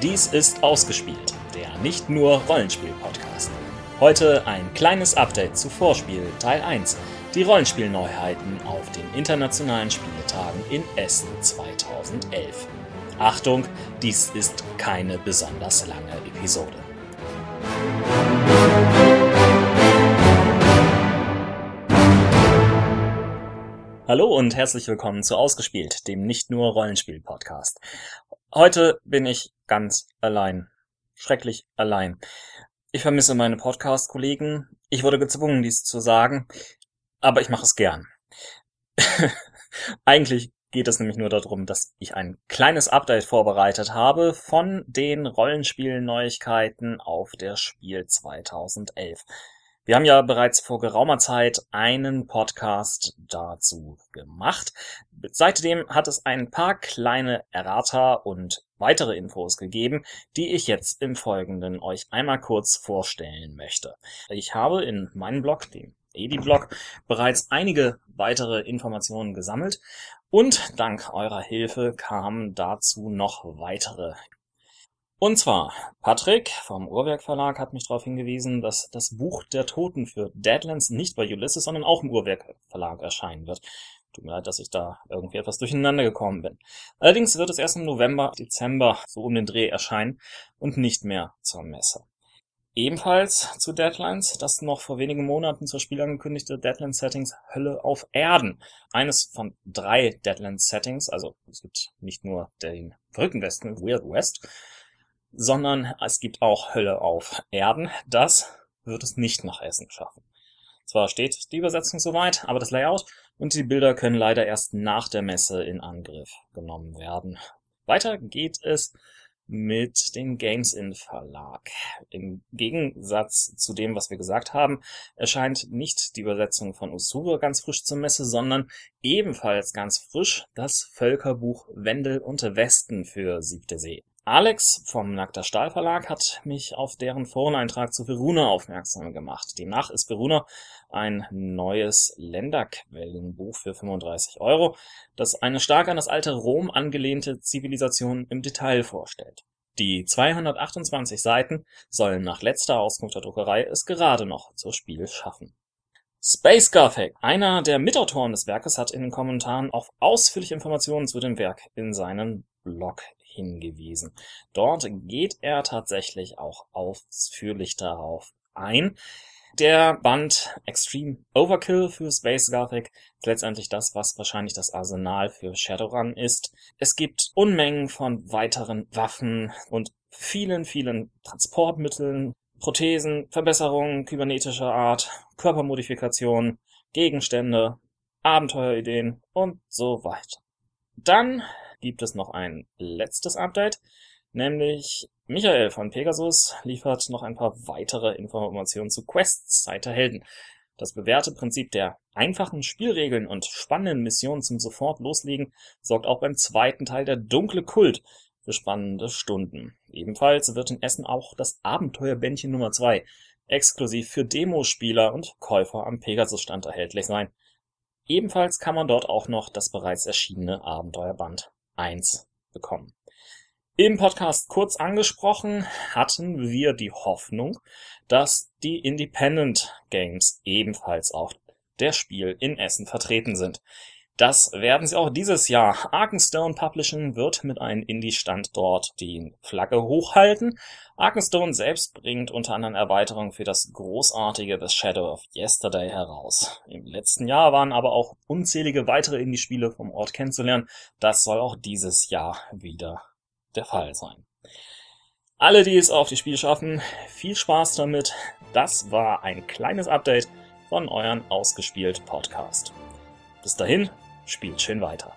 Dies ist Ausgespielt, der nicht nur Rollenspiel-Podcast. Heute ein kleines Update zu Vorspiel Teil 1, die Rollenspielneuheiten auf den internationalen Spieletagen in Essen 2011. Achtung, dies ist keine besonders lange Episode. Hallo und herzlich willkommen zu Ausgespielt, dem nicht nur Rollenspiel-Podcast. Heute bin ich ganz allein. Schrecklich allein. Ich vermisse meine Podcast-Kollegen. Ich wurde gezwungen, dies zu sagen, aber ich mache es gern. Eigentlich geht es nämlich nur darum, dass ich ein kleines Update vorbereitet habe von den Rollenspiel-Neuigkeiten auf der Spiel 2011. Wir haben ja bereits vor geraumer Zeit einen Podcast dazu gemacht. Seitdem hat es ein paar kleine Errata und weitere Infos gegeben, die ich jetzt im Folgenden euch einmal kurz vorstellen möchte. Ich habe in meinem Blog, dem Edi-Blog, bereits einige weitere Informationen gesammelt und dank eurer Hilfe kamen dazu noch weitere und zwar, Patrick vom Uhrwerk Verlag hat mich darauf hingewiesen, dass das Buch der Toten für Deadlands nicht bei Ulysses, sondern auch im Uhrwerk Verlag erscheinen wird. Tut mir leid, dass ich da irgendwie etwas durcheinander gekommen bin. Allerdings wird es erst im November, Dezember so um den Dreh erscheinen und nicht mehr zur Messe. Ebenfalls zu Deadlines, das noch vor wenigen Monaten zur Spiel angekündigte Deadlands-Settings Hölle auf Erden. Eines von drei Deadlands-Settings, also es gibt nicht nur den verrückten Westen, Weird West, sondern es gibt auch Hölle auf Erden. Das wird es nicht nach Essen schaffen. Zwar steht die Übersetzung soweit, aber das Layout und die Bilder können leider erst nach der Messe in Angriff genommen werden. Weiter geht es mit dem Games in Verlag. Im Gegensatz zu dem, was wir gesagt haben, erscheint nicht die Übersetzung von Usura ganz frisch zur Messe, sondern ebenfalls ganz frisch das Völkerbuch Wendel und Westen für Siebte See. Alex vom Nackter Stahl Verlag hat mich auf deren Foreneintrag zu Veruna aufmerksam gemacht. Demnach ist Veruna ein neues Länderquellenbuch für 35 Euro, das eine stark an das alte Rom angelehnte Zivilisation im Detail vorstellt. Die 228 Seiten sollen nach letzter Auskunft der Druckerei es gerade noch zur Spiel schaffen. Space Gothic, einer der Mitautoren des Werkes, hat in den Kommentaren auf ausführliche Informationen zu dem Werk in seinen Blog hingewiesen. Dort geht er tatsächlich auch ausführlich darauf ein. Der Band Extreme Overkill für Space Gothic ist letztendlich das, was wahrscheinlich das Arsenal für Shadowrun ist. Es gibt Unmengen von weiteren Waffen und vielen, vielen Transportmitteln, Prothesen, Verbesserungen kybernetischer Art, Körpermodifikationen, Gegenstände, Abenteuerideen und so weiter. Dann gibt es noch ein letztes Update, nämlich Michael von Pegasus liefert noch ein paar weitere Informationen zu Quests Zeit der Helden. Das bewährte Prinzip der einfachen Spielregeln und spannenden Missionen zum sofort loslegen sorgt auch beim zweiten Teil der dunkle Kult für spannende Stunden. Ebenfalls wird in Essen auch das Abenteuerbändchen Nummer 2 exklusiv für Demospieler und Käufer am Pegasus-Stand erhältlich sein. Ebenfalls kann man dort auch noch das bereits erschienene Abenteuerband 1 bekommen. Im Podcast kurz angesprochen hatten wir die Hoffnung, dass die Independent Games ebenfalls auf der Spiel in Essen vertreten sind. Das werden sie auch dieses Jahr. Arkenstone Publishing wird mit einem Indie-Stand dort die Flagge hochhalten. Arkenstone selbst bringt unter anderem Erweiterungen für das großartige The Shadow of Yesterday heraus. Im letzten Jahr waren aber auch unzählige weitere Indie-Spiele vom Ort kennenzulernen. Das soll auch dieses Jahr wieder der Fall sein. Alle, die es auf die Spiele schaffen, viel Spaß damit. Das war ein kleines Update von euren ausgespielt Podcast. Bis dahin, spielt schön weiter.